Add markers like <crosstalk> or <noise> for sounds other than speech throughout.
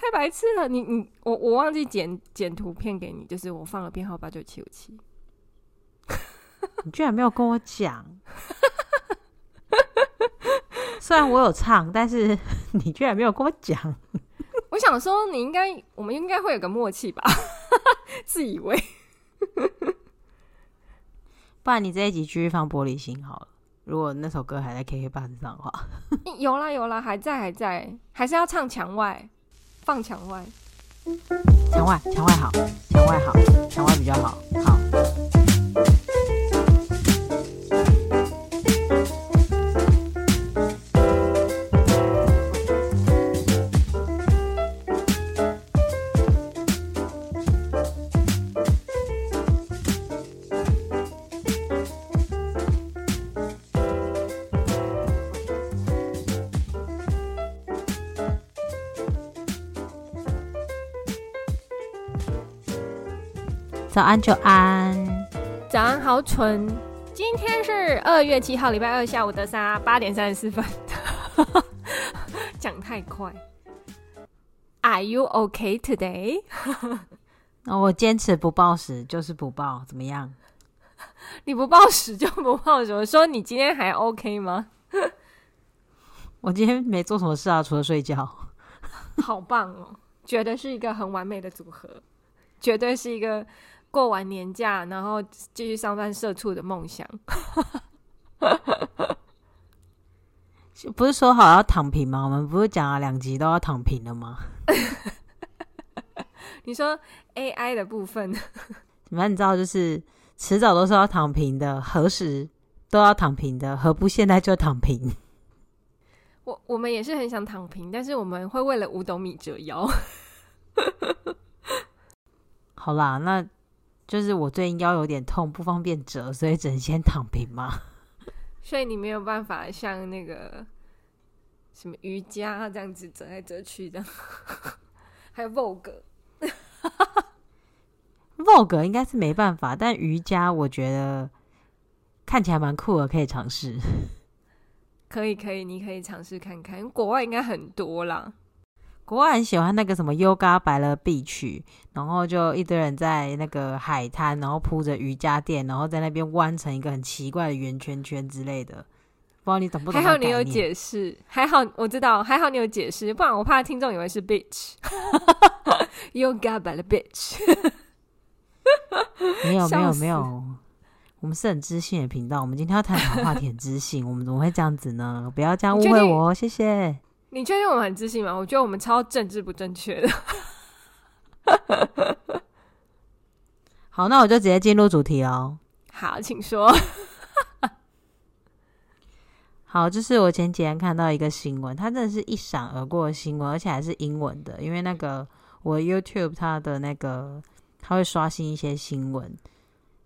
太白痴了！你你我我忘记剪剪图片给你，就是我放了编号八九七五七。<laughs> 你居然没有跟我讲，虽然我有唱，但是 <laughs> 你居然没有跟我讲。我想说，你应该，我们应该会有个默契吧？<laughs> 自以为。不然你这一集继续放玻璃心好了。如果那首歌还在 KKBOX 上的话，有啦有啦，还在还在，还是要唱墙外，放墙外，墙外墙外好，墙外好，墙外比较好，好。早安，久安。早安，好蠢。今天是二月七号，礼拜二下午的三八点三十四分。讲太快。Are you okay today？哦，我坚持不报时就是不报，怎么样？你不报时就不报时。我说你今天还 OK 吗？我今天没做什么事啊，除了睡觉。好棒哦，觉得是一个很完美的组合，绝对是一个。过完年假，然后继续上班社畜的梦想，<laughs> 不是说好要躺平吗？我们不是讲了两集都要躺平了吗？<laughs> 你说 AI 的部分，<laughs> 反正你知道，就是迟早都是要躺平的，何时都要躺平的，何不现在就躺平？我我们也是很想躺平，但是我们会为了五斗米折腰。好啦，那。就是我最近腰有点痛，不方便折，所以只能先躺平嘛。<laughs> 所以你没有办法像那个什么瑜伽这样子折来折去的，还有 Vogue，Vogue <laughs> 应该是没办法，但瑜伽我觉得看起来蛮酷的，可以尝试。<laughs> 可以可以，你可以尝试看看，国外应该很多啦。国外很喜欢那个什么 Yoga by the beach，然后就一堆人在那个海滩，然后铺着瑜伽垫，然后在那边弯成一个很奇怪的圆圈圈之类的。不知道你懂不懂？还好你有解释，还好我知道，还好你有解释，不然我怕听众以为是 beach。<laughs> Yoga by the beach。没有没有没有，我们是很知性的频道，我们今天要探讨话题很知性，我们怎么会这样子呢？不要这样误会我，谢谢。你确定我们很自信吗？我觉得我们超政治不正确的。<laughs> 好，那我就直接进入主题哦。好，请说。<laughs> 好，就是我前几天看到一个新闻，它真的是一闪而过的新闻，而且还是英文的。因为那个我 YouTube 它的那个它会刷新一些新闻，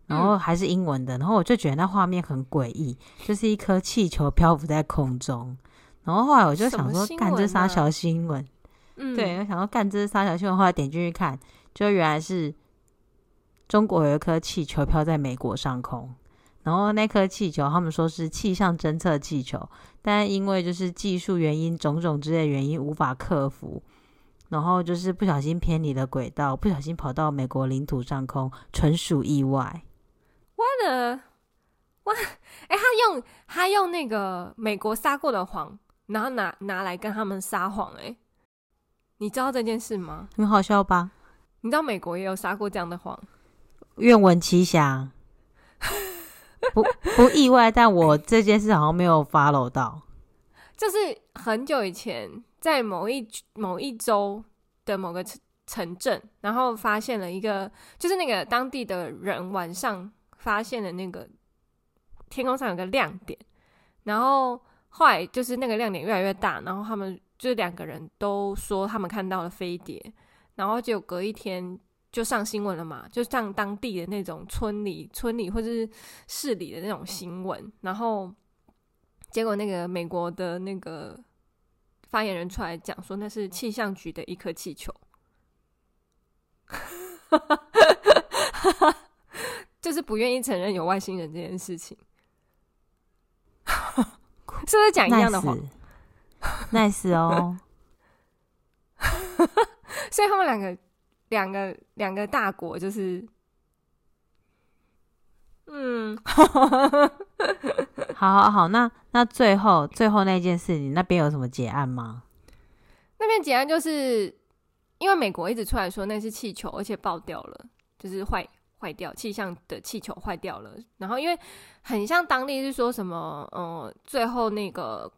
然后还是英文的，然后我就觉得那画面很诡异，就是一颗气球漂浮在空中。然后后来我就想说，干这啥小新闻，嗯，对，我想说干这啥小新闻，后来点进去看，就原来是中国有一颗气球飘在美国上空，然后那颗气球他们说是气象侦测气球，但因为就是技术原因、种种之类的原因无法克服，然后就是不小心偏离了轨道，不小心跑到美国领土上空，纯属意外。我的，哇，哎，他用他用那个美国撒过的谎。然后拿拿来跟他们撒谎，哎，你知道这件事吗？很好笑吧？你知道美国也有撒过这样的谎？愿闻其详。不不意外，但我这件事好像没有 follow 到。就是很久以前，在某一某一周的某个城城镇，然后发现了一个，就是那个当地的人晚上发现了那个天空上有个亮点，然后。后来就是那个亮点越来越大，然后他们就是两个人都说他们看到了飞碟，然后就隔一天就上新闻了嘛，就上当地的那种村里、村里或者是市里的那种新闻，然后结果那个美国的那个发言人出来讲说那是气象局的一颗气球，<laughs> 就是不愿意承认有外星人这件事情。是不是讲一样的话？Nice 哦，<laughs> 所以他们两个两个两个大国就是，嗯，<laughs> 好好好，那那最后最后那件事，你那边有什么结案吗？那边结案就是因为美国一直出来说那是气球，而且爆掉了，就是坏。坏掉，气象的气球坏掉了。然后因为很像当地是说什么，呃，最后那个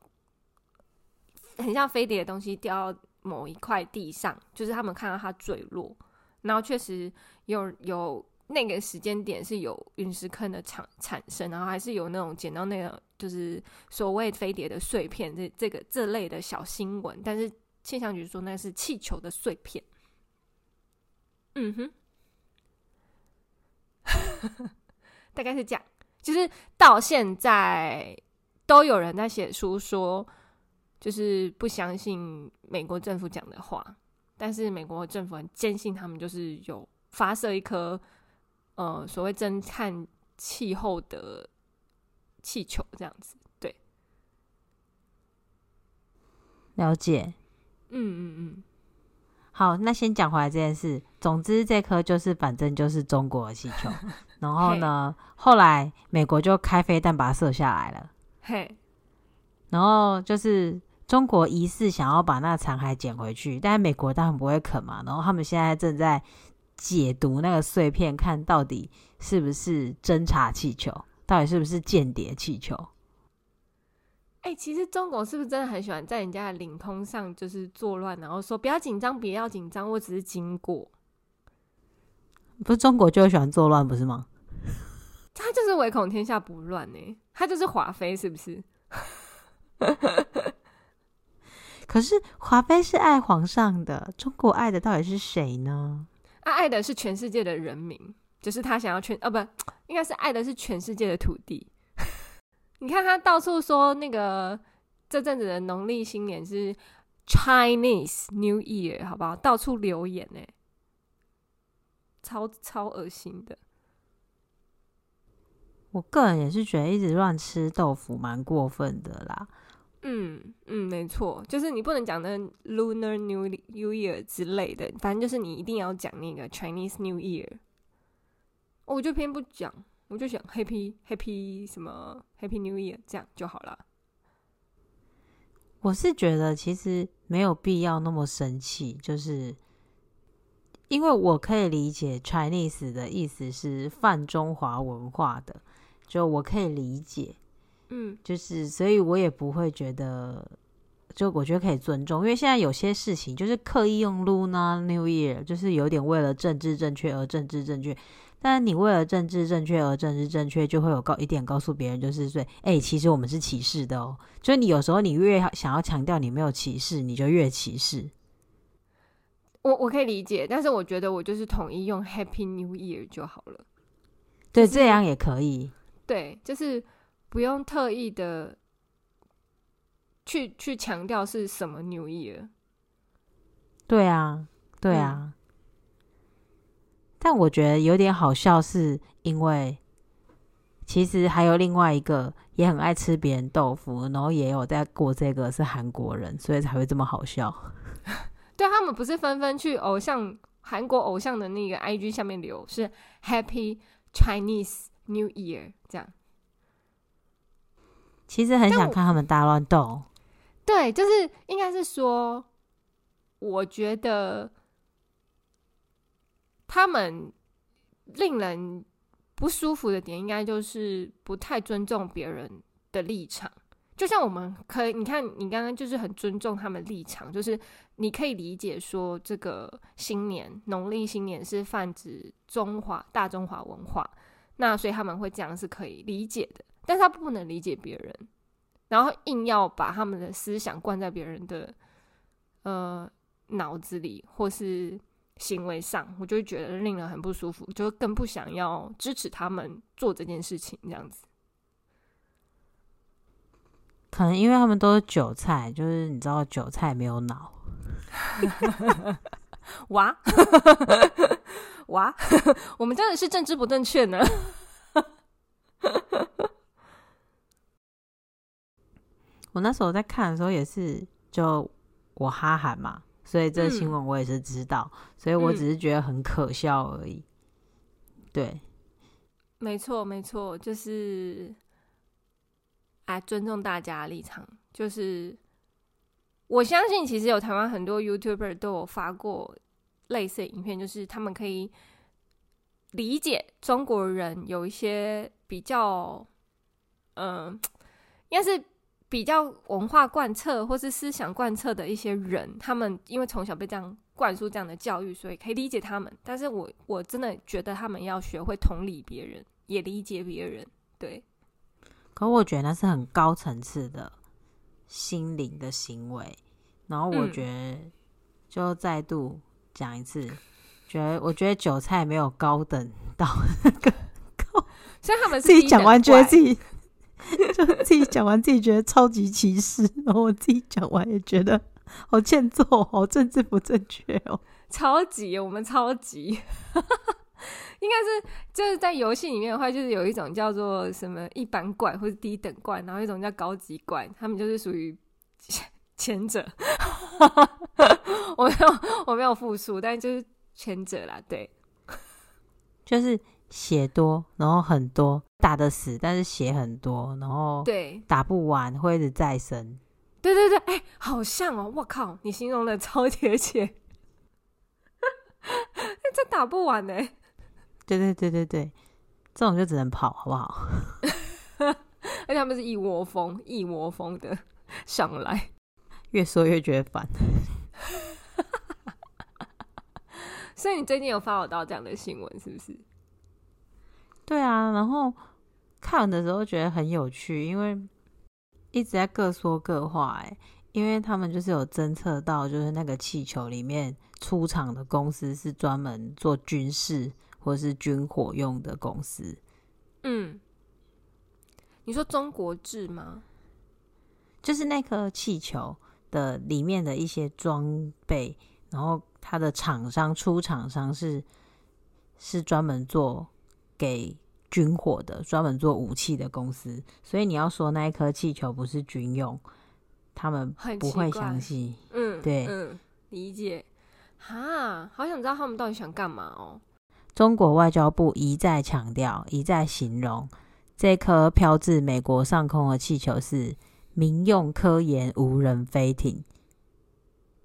很像飞碟的东西掉到某一块地上，就是他们看到它坠落。然后确实有有那个时间点是有陨石坑的产产生，然后还是有那种捡到那个就是所谓飞碟的碎片，这这个这类的小新闻。但是气象局说那是气球的碎片。嗯哼。<laughs> 大概是这样，就是到现在都有人在写书说，就是不相信美国政府讲的话，但是美国政府很坚信他们就是有发射一颗呃所谓侦探气候的气球这样子，对，了解，嗯嗯嗯。好，那先讲回来这件事。总之，这颗就是反正就是中国的气球。<laughs> 然后呢，后来美国就开飞弹把它射下来了。嘿，然后就是中国疑似想要把那个残骸捡回去，但是美国当然不会肯嘛。然后他们现在正在解读那个碎片，看到底是不是侦察气球，到底是不是间谍气球。哎、欸，其实中国是不是真的很喜欢在人家的领空上就是作乱，然后说不要紧张，不要紧张，我只是经过。不是中国就喜欢作乱，不是吗？他就是唯恐天下不乱呢，他就是华妃，是不是？<laughs> 可是华妃是爱皇上的，中国爱的到底是谁呢？他爱的是全世界的人民，就是他想要全哦，不，应该是爱的是全世界的土地。<laughs> 你看他到处说那个这阵子的农历新年是 Chinese New Year，好不好？到处留言呢，超超恶心的。我个人也是觉得一直乱吃豆腐蛮过分的啦。嗯嗯，没错，就是你不能讲的 Lunar New New Year 之类的，反正就是你一定要讲那个 Chinese New Year。我就偏不讲。我就想 Happy Happy 什么 Happy New Year 这样就好了。我是觉得其实没有必要那么生气，就是因为我可以理解 Chinese 的意思是泛中华文化的，就我可以理解，嗯，就是所以我也不会觉得，就我觉得可以尊重，因为现在有些事情就是刻意用 Lunar New Year，就是有点为了政治正确而政治正确。但你为了政治正确而政治正确，就会有告一点告诉别人，就是说，哎、欸，其实我们是歧视的哦。就是你有时候你越想要强调你没有歧视，你就越歧视。我我可以理解，但是我觉得我就是统一用 Happy New Year 就好了。对，这样也可以。对，就是不用特意的去去强调是什么 New Year。对啊，对啊。嗯但我觉得有点好笑，是因为其实还有另外一个也很爱吃别人豆腐，然后也有在过这个是韩国人，所以才会这么好笑。对，他们不是纷纷去偶像韩国偶像的那个 IG 下面留是 Happy Chinese New Year 这样。其实很想看他们大乱斗。对，就是应该是说，我觉得。他们令人不舒服的点，应该就是不太尊重别人的立场。就像我们可以，你看，你刚刚就是很尊重他们立场，就是你可以理解说，这个新年农历新年是泛指中华大中华文化，那所以他们会这样是可以理解的。但是他不能理解别人，然后硬要把他们的思想灌在别人的呃脑子里，或是。行为上，我就会觉得令人很不舒服，就更不想要支持他们做这件事情。这样子，可能因为他们都是韭菜，就是你知道，韭菜没有脑。哇 <laughs> 哇，<laughs> <laughs> 我们真的是政治不正确呢。我那时候在看的时候也是，就我哈韩嘛。所以这个新闻我也是知道，嗯、所以我只是觉得很可笑而已。对，没错，没错，就是，哎，尊重大家立场，就是我相信，其实有台湾很多 YouTuber 都有发过类似影片，就是他们可以理解中国人有一些比较，嗯、应该是。比较文化贯彻或是思想贯彻的一些人，他们因为从小被这样灌输这样的教育，所以可以理解他们。但是我我真的觉得他们要学会同理别人，也理解别人。对，可我觉得那是很高层次的心灵的行为。然后我觉得，就再度讲一次，嗯、觉得我觉得韭菜没有高等到那个高，<laughs> 所以他们自己讲完觉得自己。就自己讲完，自己觉得超级歧视，然后我自己讲完也觉得好欠揍，好政治不正确哦，超级，我们超级，应该是就是在游戏里面的话，就是有一种叫做什么一般怪或者低等怪，然后一种叫高级怪，他们就是属于前者。<laughs> 我没有我没有复述，但就是前者啦，对，就是。血多，然后很多打得死，但是血很多，然后对打不完会一直再生。对对对，哎、欸，好像哦！我靠，你形容的超贴切。<laughs> 这打不完呢。对对对对对，这种就只能跑，好不好？<laughs> 而且他们是一窝蜂、一窝蜂的上来，越说越觉得烦。<laughs> 所以你最近有发我到这样的新闻，是不是？对啊，然后看的时候觉得很有趣，因为一直在各说各话。哎，因为他们就是有侦测到，就是那个气球里面出厂的公司是专门做军事或是军火用的公司。嗯，你说中国制吗？就是那颗气球的里面的一些装备，然后它的厂商出厂商是是专门做。给军火的，专门做武器的公司，所以你要说那一颗气球不是军用，他们不会相信。嗯，对，嗯，理解。哈，好想知道他们到底想干嘛哦。中国外交部一再强调，一再形容这颗飘至美国上空的气球是民用科研无人飞艇，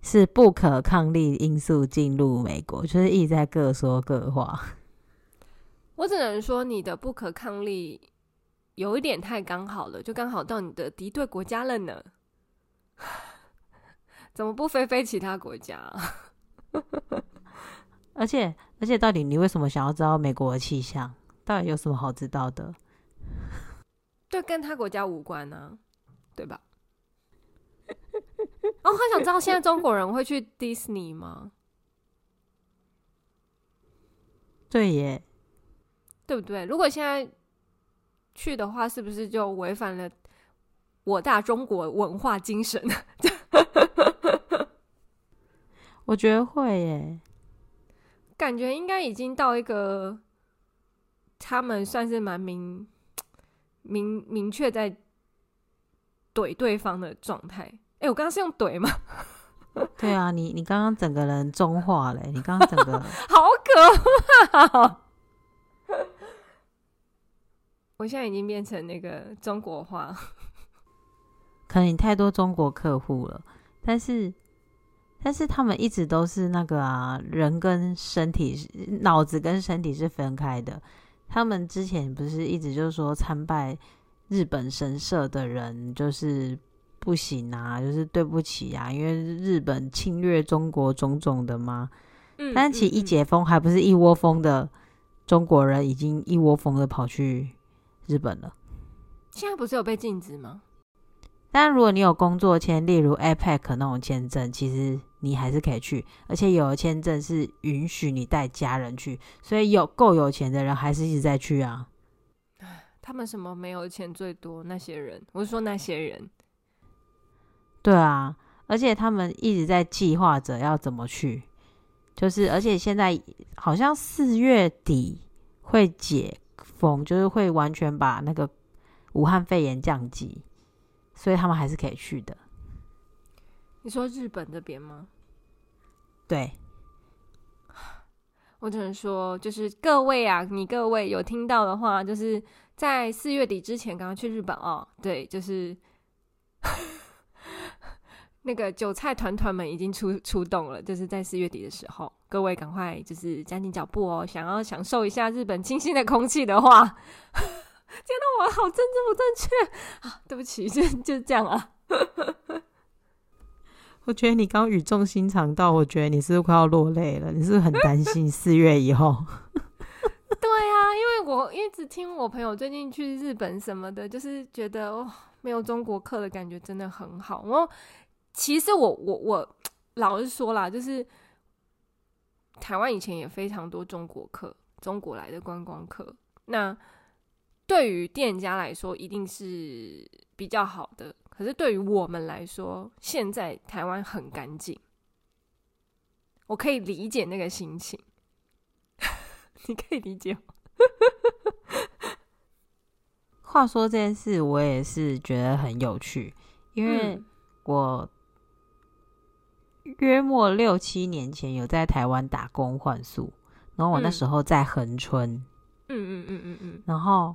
是不可抗力因素进入美国，就是一直在各说各话。我只能说，你的不可抗力有一点太刚好了，就刚好到你的敌对国家了呢。<sighs> 怎么不飞飞其他国家啊？<laughs> 而且，而且，到底你为什么想要知道美国的气象？到底有什么好知道的？对，跟他国家无关呢，对吧？<laughs> 哦，他想知道现在中国人会去迪士尼吗？对耶。对不对？如果现在去的话，是不是就违反了我大中国文化精神？<laughs> 我觉得会耶，感觉应该已经到一个他们算是蛮明明明确在怼对方的状态。哎，我刚刚是用怼吗？<laughs> 对啊，你你刚刚整个人中化嘞，你刚刚整个 <laughs> 好可怕哦。我现在已经变成那个中国话，<laughs> 可能你太多中国客户了，但是但是他们一直都是那个啊，人跟身体、脑子跟身体是分开的。他们之前不是一直就是说参拜日本神社的人就是不行啊，就是对不起啊，因为日本侵略中国种种的吗？嗯，但其实一解封，还不是一窝蜂的中国人已经一窝蜂的跑去。日本了，现在不是有被禁止吗？但如果你有工作签，例如 APEC 那种签证，其实你还是可以去，而且有的签证是允许你带家人去，所以有够有钱的人还是一直在去啊。<sighs> 他们什么没有钱最多？那些人，我是说那些人。对啊，而且他们一直在计划着要怎么去，就是而且现在好像四月底会解。封就是会完全把那个武汉肺炎降级，所以他们还是可以去的。你说日本这边吗？对，<sighs> 我只能说，就是各位啊，你各位有听到的话，就是在四月底之前赶快去日本哦。对，就是 <laughs> 那个韭菜团团们已经出出动了，就是在四月底的时候，各位赶快就是加紧脚步哦。想要享受一下日本清新的空气的话，天哪，我好政治不正确啊！对不起，就就这样啊。<laughs> 我觉得你刚语重心长到，我觉得你是不是快要落泪了？你是不是很担心四月以后？<laughs> 对啊，因为我一直听我朋友最近去日本什么的，就是觉得哦，没有中国客的感觉真的很好。我其实我我我 <tsk> 老实说啦，就是台湾以前也非常多中国客，中国来的观光客。那对于店家来说，一定是比较好的。可是对于我们来说，现在台湾很干净，我可以理解那个心情。<laughs> 你可以理解吗？<laughs> 话说这件事，我也是觉得很有趣，因为我约莫六七年前有在台湾打工换宿，然后我那时候在恒春，嗯嗯嗯嗯嗯，然后。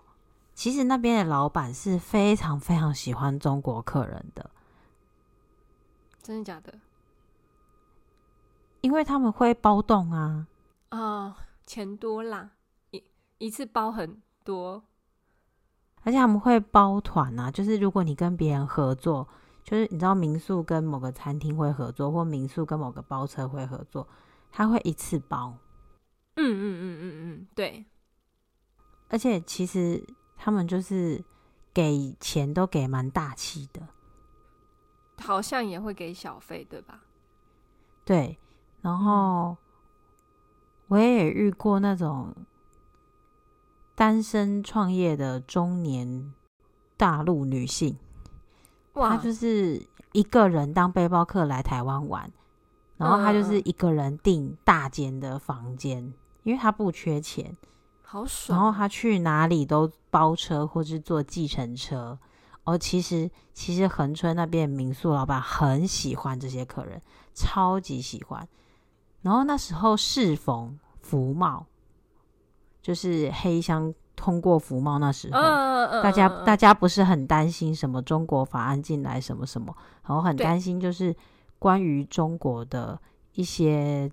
其实那边的老板是非常非常喜欢中国客人的，真的假的？因为他们会包栋啊，啊、哦，钱多啦，一一次包很多，而且他们会包团啊，就是如果你跟别人合作，就是你知道民宿跟某个餐厅会合作，或民宿跟某个包车会合作，他会一次包。嗯嗯嗯嗯嗯，对，而且其实。他们就是给钱都给蛮大气的，好像也会给小费，对吧？对，然后我也遇过那种单身创业的中年大陆女性，哇，她就是一个人当背包客来台湾玩，然后她就是一个人订大间的房间，因为她不缺钱。好爽！然后他去哪里都包车，或是坐计程车。哦，其实其实恒春那边民宿老板很喜欢这些客人，超级喜欢。然后那时候适逢福茂，就是黑箱通过福茂那时候，大家大家不是很担心什么中国法案进来什么什么，然后很担心就是关于中国的一些，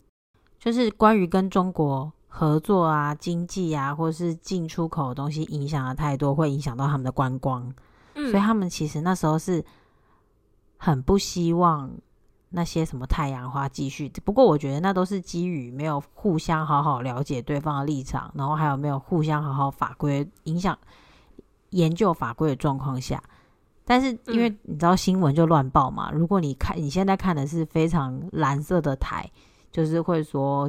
就是关于跟中国。合作啊，经济啊，或是进出口的东西影响的太多，会影响到他们的观光，嗯，所以他们其实那时候是很不希望那些什么太阳花继续。不过我觉得那都是基于没有互相好好了解对方的立场，然后还有没有互相好好法规影响研究法规的状况下。但是因为你知道新闻就乱报嘛，如果你看你现在看的是非常蓝色的台，就是会说。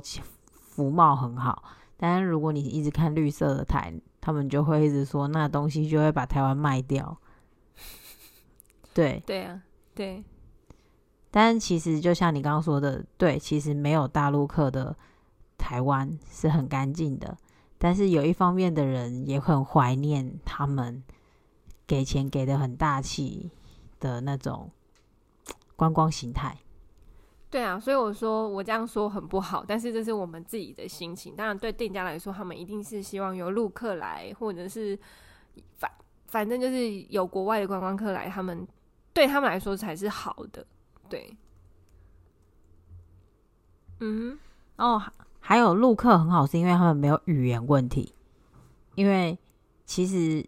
服贸很好，但是如果你一直看绿色的台，他们就会一直说那东西就会把台湾卖掉。<laughs> 对，对啊，对。但其实就像你刚刚说的，对，其实没有大陆客的台湾是很干净的。但是有一方面的人也很怀念他们给钱给的很大气的那种观光形态。对啊，所以我说我这样说很不好，但是这是我们自己的心情。当然，对店家来说，他们一定是希望有陆客来，或者是反反正就是有国外的观光客来，他们对他们来说才是好的。对，嗯，哦，还有陆客很好，是因为他们没有语言问题。因为其实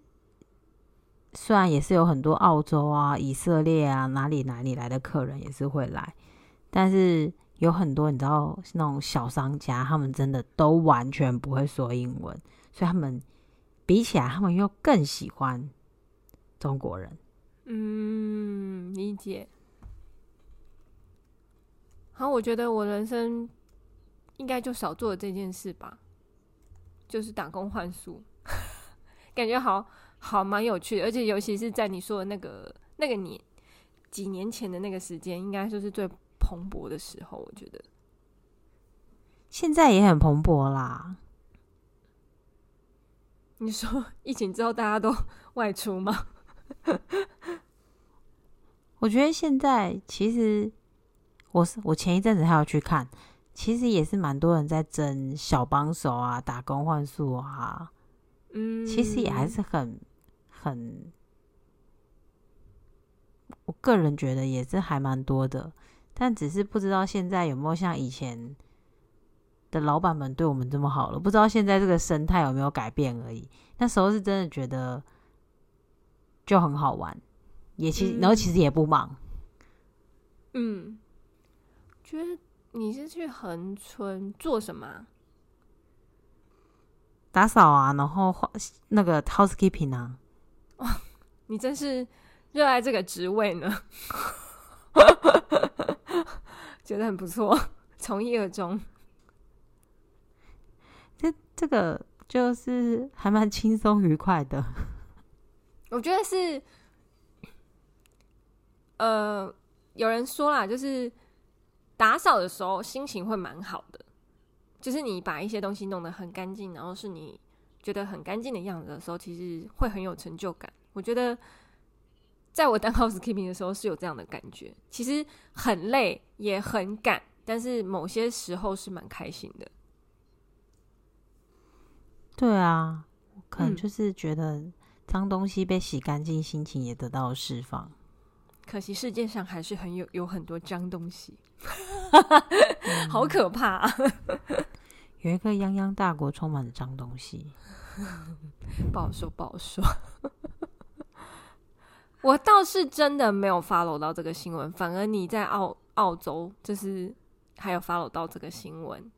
虽然也是有很多澳洲啊、以色列啊哪里哪里来的客人也是会来。但是有很多你知道那种小商家，他们真的都完全不会说英文，所以他们比起来，他们又更喜欢中国人。嗯，理解。好，我觉得我人生应该就少做了这件事吧，就是打工换宿，<laughs> 感觉好好蛮有趣的，而且尤其是在你说的那个那个年几年前的那个时间，应该就是最。蓬勃的时候，我觉得现在也很蓬勃啦。你说 <laughs> 疫情之后大家都外出吗？<laughs> 我觉得现在其实我是我前一阵子还要去看，其实也是蛮多人在争小帮手啊，打工换宿啊，嗯，其实也还是很很，我个人觉得也是还蛮多的，但只是不知道现在有没有像以前的老板们对我们这么好了，不知道现在这个生态有没有改变而已。那时候是真的觉得就很好玩，也其实、嗯、然后其实也不忙。嗯，觉得你是去横村做什么？打扫啊，然后那个 housekeeping 啊。哇，你真是热爱这个职位呢，<laughs> 觉得很不错，<laughs> 从一而终。这这个就是还蛮轻松愉快的。<laughs> 我觉得是，呃。有人说啦，就是打扫的时候心情会蛮好的，就是你把一些东西弄得很干净，然后是你觉得很干净的样子的时候，其实会很有成就感。我觉得在我当 <laughs> housekeeping 的时候是有这样的感觉，其实很累也很赶，但是某些时候是蛮开心的。对啊，可能就是觉得脏东西被洗干净，心情也得到了释放。可惜世界上还是很有有很多脏东西，好可怕啊！<laughs> 有一个泱泱大国充满了脏东西，<laughs> 不好说，不好说。我倒是真的没有 follow 到这个新闻，反而你在澳澳洲就是还有 follow 到这个新闻，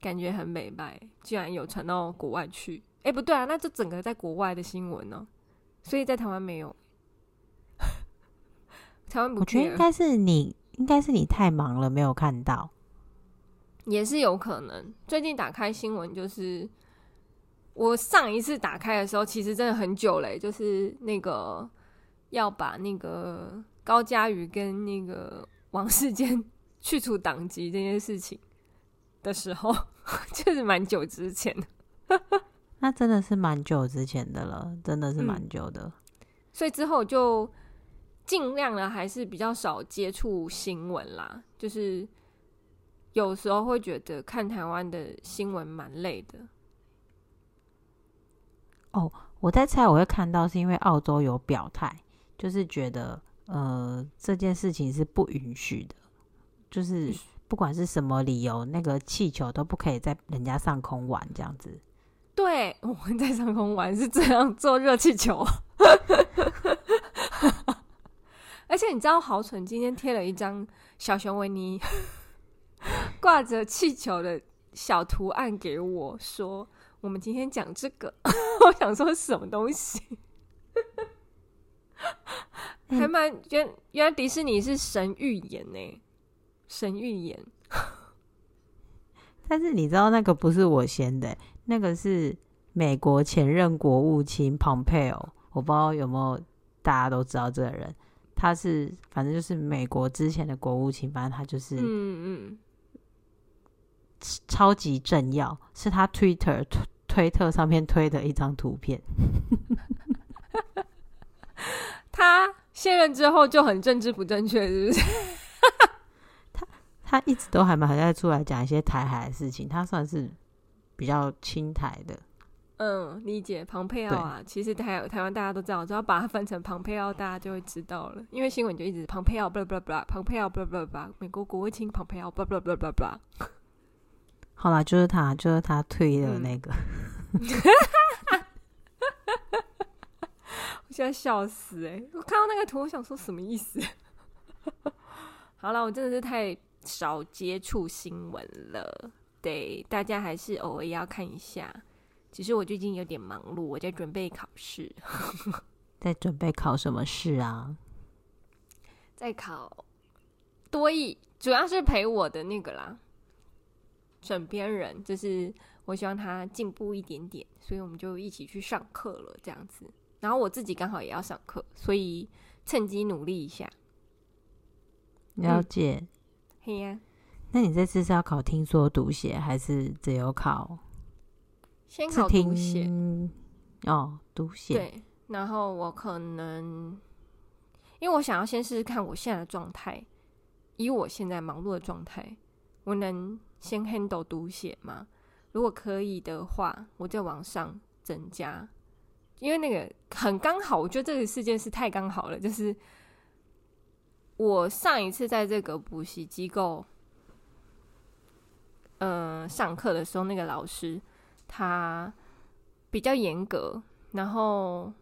感觉很美白，居然有传到国外去。哎，不对啊，那这整个在国外的新闻呢？所以在台湾没有。我觉得应该是你，应该是你太忙了，没有看到，也是有可能。最近打开新闻，就是我上一次打开的时候，其实真的很久嘞，就是那个要把那个高佳瑜跟那个王世坚 <laughs> 去除党籍这件事情的时候，<laughs> 就是蛮久之前的。<laughs> 那真的是蛮久之前的了，真的是蛮久的。嗯，所以之后就。尽量了，还是比较少接触新闻啦。就是有时候会觉得看台湾的新闻蛮累的。哦，我在猜我会看到是因为澳洲有表态，就是觉得呃这件事情是不允许的，就是不管是什么理由，那个气球都不可以在人家上空玩这样子。对，<laughs> 我们在上空玩是这样做热气球。<laughs> 而且你知道豪蠢今天贴了一张小熊维尼挂着气球的小图案给我，说我们今天讲这个，<laughs> 我想说什么东西？还蛮原原来迪士尼是神预言呢，神预言。<laughs> 但是你知道那个不是我先的，那个是美国前任国务卿 Pompeo，我不知道有没有大家都知道这个人。他是反正就是美国之前的国务卿，反正他就是嗯嗯，超级政要，是他 Twitter 推推特上面推的一张图片。<laughs> 他卸任之后就很政治不正确，是不是？<laughs> 他他一直都还蛮还在出来讲一些台海的事情，他算是比较亲台的。嗯，理解庞佩奥啊，其实台台湾大家都知道，只要把它分成庞佩奥，大家就会知道了。因为新闻就一直庞佩奥，巴拉巴拉巴拉，庞佩奥，巴拉巴拉巴拉，美国国务卿庞佩奥，巴拉巴拉巴拉。好啦，就是他，就是他推的那个。<laughs> 现在笑死哎、欸！我看到那个图，我想说什么意思？<laughs> 好了，我真的是太少接触新闻了，对，大家还是偶尔要看一下。其实我最近有点忙碌，我在准备考试。<laughs> 在准备考什么试啊？在考多益，主要是陪我的那个啦，枕边人，就是我希望他进步一点点，所以我们就一起去上课了，这样子。然后我自己刚好也要上课，所以趁机努力一下。了解。嗯、嘿呀、啊，那你这次是要考听说读写，还是只有考？先考读写哦，读写对，然后我可能，因为我想要先试试看我现在的状态，以我现在忙碌的状态，我能先 handle 读写吗？如果可以的话，我再往上增加，因为那个很刚好，我觉得这个事件是太刚好了。就是我上一次在这个补习机构，呃，上课的时候，那个老师他比较严格，然后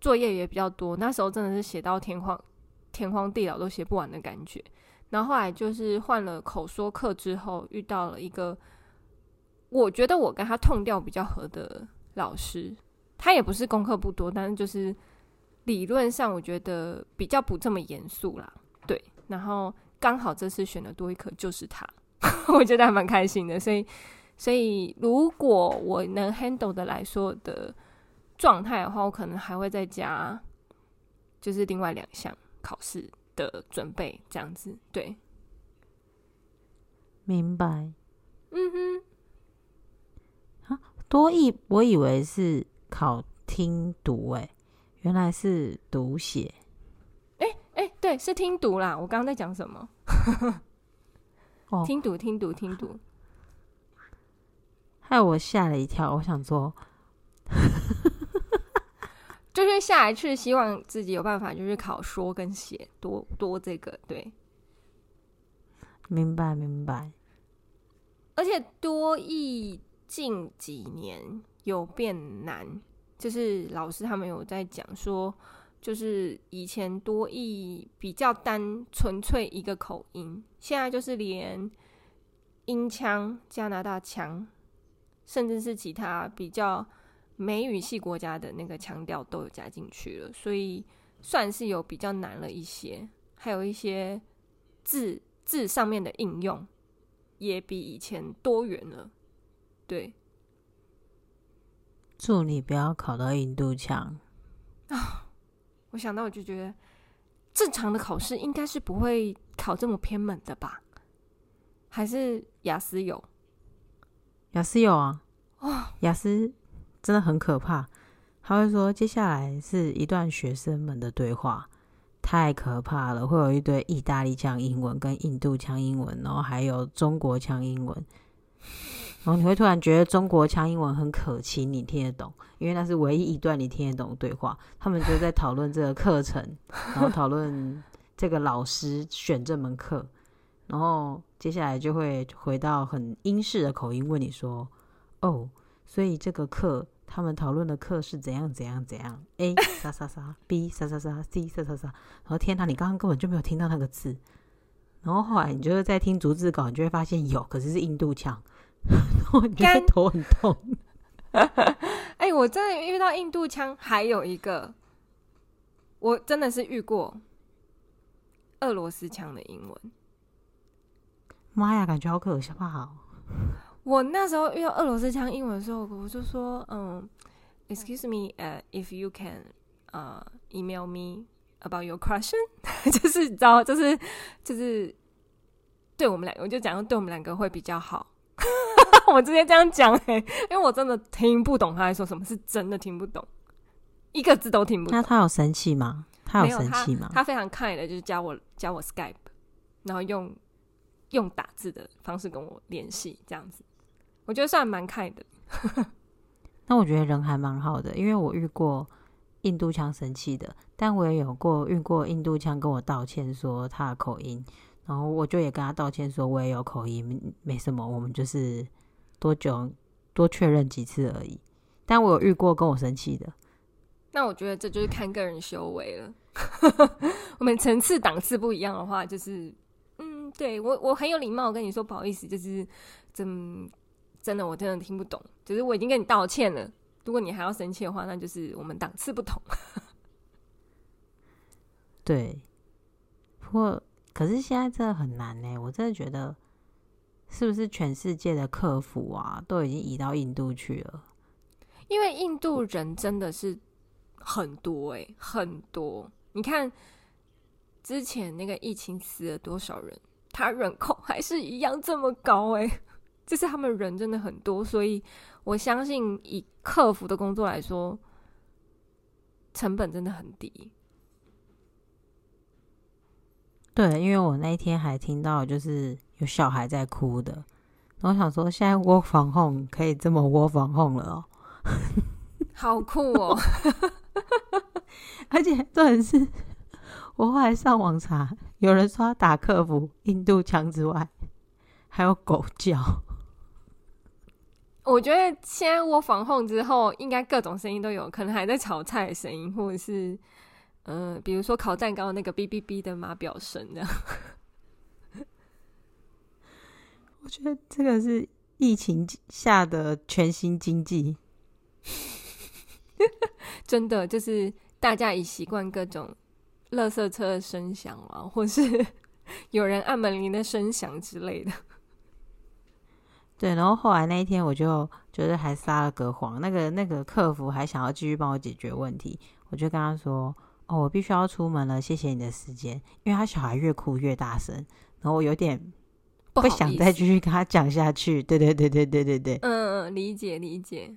作业也比较多。那时候真的是写到天荒天荒地老都写不完的感觉。然后后来就是换了口说课之后，遇到了一个。我觉得我跟他痛调比较合的老师，他也不是功课不多，但是就是理论上我觉得比较不这么严肃啦。对，然后刚好这次选的多一科就是他，<laughs> 我觉得还蛮开心的。所以，所以如果我能 handle 的来说的状态的话，我可能还会再加，就是另外两项考试的准备这样子。对，明白。嗯哼。多益，我以为是考听读，哎，原来是读写。哎哎，对，是听读啦。我刚刚在讲什么？<laughs> 哦，听读，听读，听读，害我吓了一跳。我想说，<laughs> 就是下一次希望自己有办法，就是考说跟写多多这个，对，明白明白。而且多益。近几年有变难，就是老师他们有在讲说，就是以前多益比较单纯粹一个口音，现在就是连英腔、加拿大腔，甚至是其他比较美语系国家的那个腔调都有加进去了，所以算是有比较难了一些，还有一些字字上面的应用也比以前多元了。对，祝你不要考到印度腔啊！我想到我就觉得，正常的考试应该是不会考这么偏门的吧？还是雅思有？雅思有啊！哦，雅思真的很可怕。他会说，接下来是一段学生们的对话，太可怕了，会有一堆意大利腔英文跟印度腔英文，然后还有中国腔英文。然后你会突然觉得中国腔英文很可亲，你听得懂，因为那是唯一一段你听得懂的对话。他们就在讨论这个课程，然后讨论这个老师选这门课，然后接下来就会回到很英式的口音问你说：“哦，所以这个课他们讨论的课是怎样怎样怎样？A 啥啥啥，B 啥啥啥，C 啥啥啥。然后天哪，你刚刚根本就没有听到那个字。然后后来你就是在听逐字稿，你就会发现有，可是是印度腔。” <laughs> 我觉得头很痛。<laughs> 哎、欸，我真的遇到印度腔，还有一个，我真的是遇过俄罗斯腔的英文。妈呀，感觉好可怕！我那时候遇到俄罗斯腔英文的时候，我就说：“嗯，excuse me，呃、uh,，if you can，呃、uh,，email me about your question，<laughs> 就是你知道，就是就是对我们两个，我就讲对我们两个会比较好。”我直接这样讲哎，因为我真的听不懂他在说什么，是真的听不懂，一个字都听不懂。那他有生气吗？他有生气吗？他，他非常 kind 的，就是加我加我 Skype，然后用用打字的方式跟我联系，这样子，我觉得算蛮 kind 的。<laughs> 那我觉得人还蛮好的，因为我遇过印度腔生气的，但我也有过遇过印度腔跟我道歉说他的口音。然后我就也跟他道歉，说我也有口音，没什么，我们就是多久多确认几次而已。但我有遇过跟我生气的，那我觉得这就是看个人修为了。<laughs> 我们层次档次不一样的话，就是嗯，对我我很有礼貌，我跟你说不好意思，就是真真的我真的听不懂，就是我已经跟你道歉了。如果你还要生气的话，那就是我们档次不同。对，不过。可是现在真的很难呢，我真的觉得，是不是全世界的客服啊，都已经移到印度去了？因为印度人真的是很多诶，很多。你看之前那个疫情死了多少人，他人口还是一样这么高诶，就是他们人真的很多，所以我相信以客服的工作来说，成本真的很低。对，因为我那一天还听到就是有小孩在哭的，然后我想说现在 work from home 可以这么 work from home 了哦，<laughs> 好酷哦！而且重点是，我后来上网查，有人说打客服印度腔之外，还有狗叫。我觉得现在 work from home 之后，应该各种声音都有，可能还在炒菜的声音，或者是。嗯、呃，比如说烤蛋糕那个哔哔哔的码表声，这样。<laughs> 我觉得这个是疫情下的全新经济，<laughs> 真的就是大家已习惯各种垃圾车的声响啊，或是 <laughs> 有人按门铃的声响之类的。对，然后后来那一天，我就就是还撒了个谎，那个那个客服还想要继续帮我解决问题，我就跟他说。哦，我必须要出门了，谢谢你的时间。因为他小孩越哭越大声，然后我有点不想再继续跟他讲下去。对对对对对对对，嗯嗯，理解理解。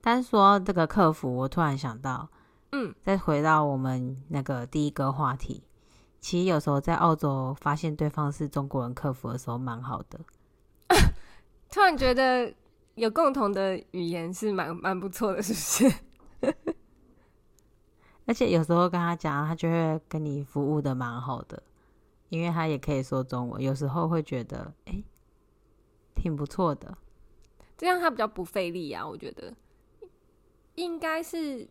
但是说这个客服，我突然想到，嗯，再回到我们那个第一个话题，其实有时候在澳洲发现对方是中国人客服的时候，蛮好的。<laughs> 突然觉得有共同的语言是蛮蛮不错的，是不是？而且有时候跟他讲，他就会跟你服务的蛮好的，因为他也可以说中文。有时候会觉得，哎、挺不错的。这样他比较不费力啊，我觉得应该是。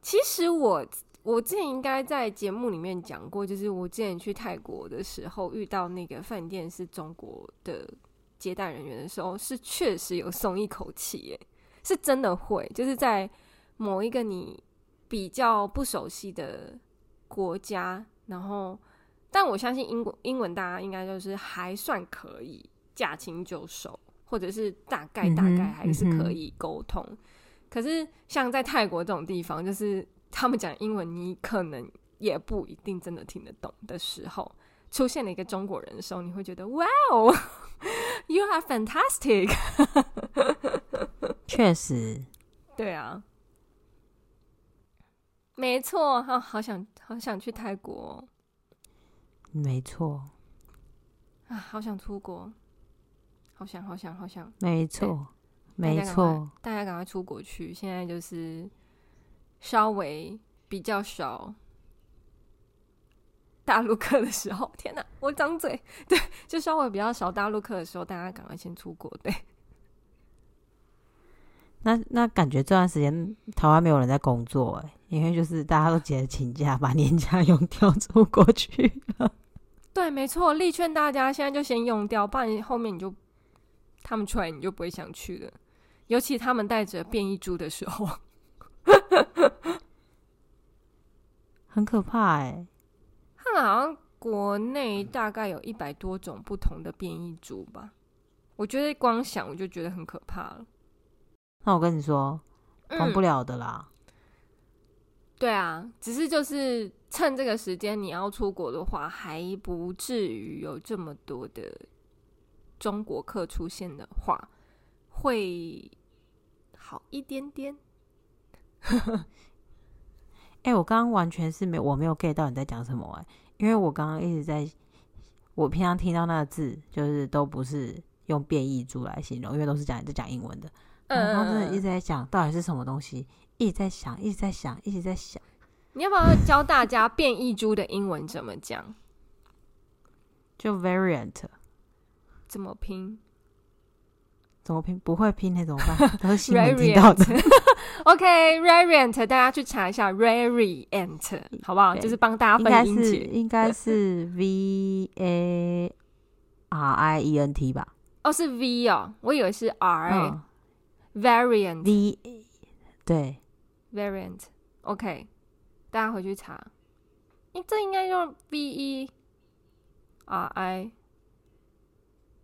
其实我我之前应该在节目里面讲过，就是我之前去泰国的时候，遇到那个饭店是中国的接待人员的时候，是确实有松一口气，耶，是真的会，就是在。某一个你比较不熟悉的国家，然后，但我相信英文英文大家应该就是还算可以驾轻就熟，或者是大概大概还是可以沟通。嗯嗯、可是像在泰国这种地方，就是他们讲英文，你可能也不一定真的听得懂的时候，出现了一个中国人的时候，你会觉得哇哦，<laughs> You are fantastic，确实，对啊。没错，好，好想好想去泰国。没错，啊，好想出国，好想好想好想。没错，没错，大家赶快出国去。现在就是稍微比较少大陆客的时候。天哪，我张嘴，对，就稍微比较少大陆客的时候，大家赶快先出国。对。那那感觉这段时间台湾没有人在工作哎，因为就是大家都急着请假，把年假 <laughs> 用掉，出国去了。对，没错，力劝大家现在就先用掉，不然后面你就他们出来你就不会想去了。尤其他们带着变异株的时候，<laughs> 很可怕哎。他们好像国内大概有一百多种不同的变异株吧，我觉得光想我就觉得很可怕了。那我跟你说，防不了的啦、嗯。对啊，只是就是趁这个时间，你要出国的话，还不至于有这么多的中国客出现的话，会好一点点。<laughs> 哎、欸，我刚刚完全是没，我没有 get 到你在讲什么哎、欸，因为我刚刚一直在，我平常听到那个字，就是都不是用变异株来形容，因为都是讲在讲英文的。嗯，他真的一直在讲到底是什么东西，一直在想，一直在想，一直在想。你要不要教大家变异株的英文怎么讲？就 variant 怎么拼？怎么拼？不会拼那怎么办？<laughs> 都是新闻听到的。OK，variant，、<laughs> 大家去查一下 variant，好不好？就是帮大家分音节，应该是 V A R I E N T 吧？哦，是 V 哦，我以为是 R、欸。Variant，OK，大家回去查，你这应该用 V E R I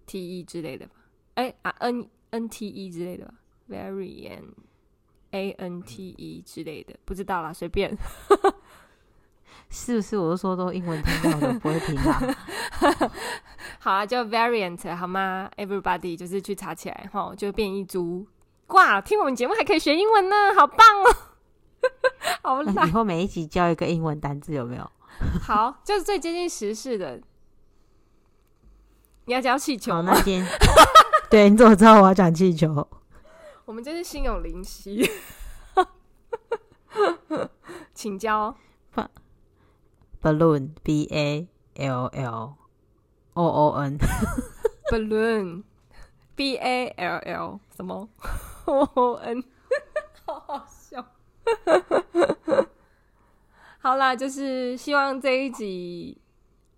T E 之类的吧？哎啊 N N T E 之类的吧？Variant A N T E 之类的，不知道啦，随便。<laughs> 是不是？我都说都英文听到的，不会听到。<laughs> 好啊，叫 Variant 好吗？Everybody 就是去查起来哈，就变异株。哇，听我们节目还可以学英文呢，好棒哦！<laughs> 以后每一集教一个英文单字有没有？<laughs> 好，就是最接近时事的。你要讲气球吗？那天 <laughs> 对，你怎么知道我要讲气球？我们真是心有灵犀。请教。balloon b a l l o o n balloon b a l l 什么 o o n <laughs> 好。啦，就是希望这一集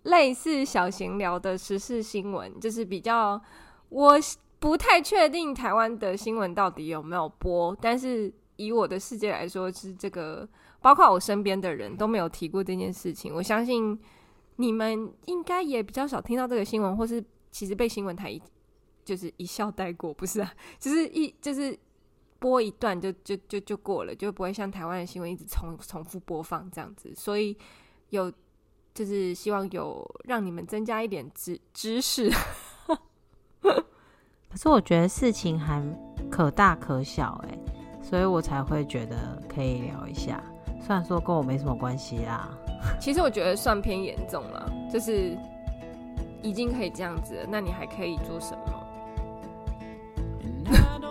类似小闲聊的时事新闻，就是比较我不太确定台湾的新闻到底有没有播，但是以我的世界来说，是这个。包括我身边的人都没有提过这件事情，我相信你们应该也比较少听到这个新闻，或是其实被新闻台就是一笑带过，不是啊？就是一就是播一段就就就就过了，就不会像台湾的新闻一直重重复播放这样子。所以有就是希望有让你们增加一点知知识。<laughs> 可是我觉得事情还可大可小哎、欸，所以我才会觉得可以聊一下。虽然说跟我没什么关系啦，其实我觉得算偏严重了，就是已经可以这样子了，那你还可以做什么？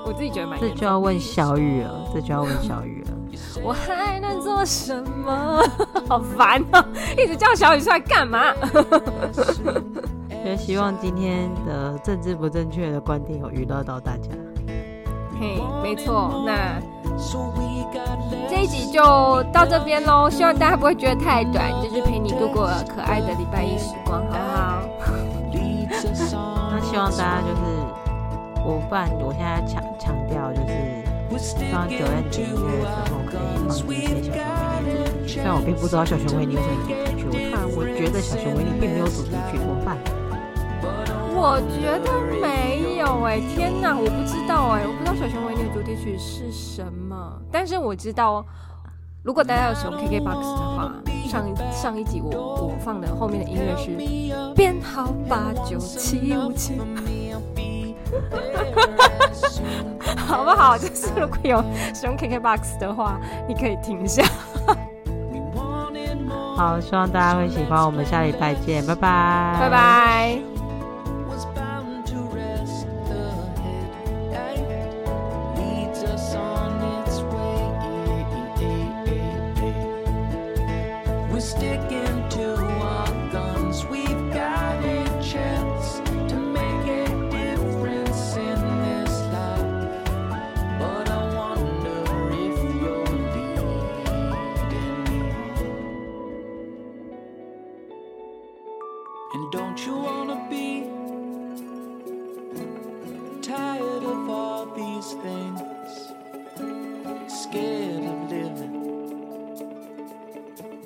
我自己觉得蛮……这就要问小雨了，这就要问小雨了。<laughs> 我还能做什么？<laughs> 好烦啊！一直叫小雨出来干嘛？<laughs> 也希望今天的政治不正确的观点有娱乐到大家。嘿，没错，那这一集就到这边喽。希望大家不会觉得太短，就是陪你度过了可爱的礼拜一时光，好不好？那希望大家就是，我不然我现在强强调就是，希望九月底音乐的时候可以放一些小熊维尼。虽然我并不知道小熊维尼有什么主题曲，我看我觉得小熊维尼并没有主题曲，怎么办？我觉得没有哎、欸，天哪，我不知道哎、欸，我不知道小熊维尼的主题曲是什么，但是我知道，如果大家有使用 KKBOX 的话，上一上一集我我放的后面的音乐是编号八九七五七，<laughs> 好不好？就是如果有使用 KKBOX 的话，你可以听一下。好，希望大家会喜欢，我们下礼拜见，拜拜，拜拜。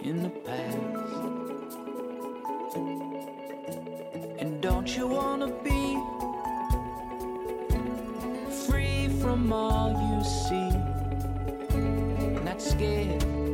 in the past. And don't you wanna be free from all you see? Not scared.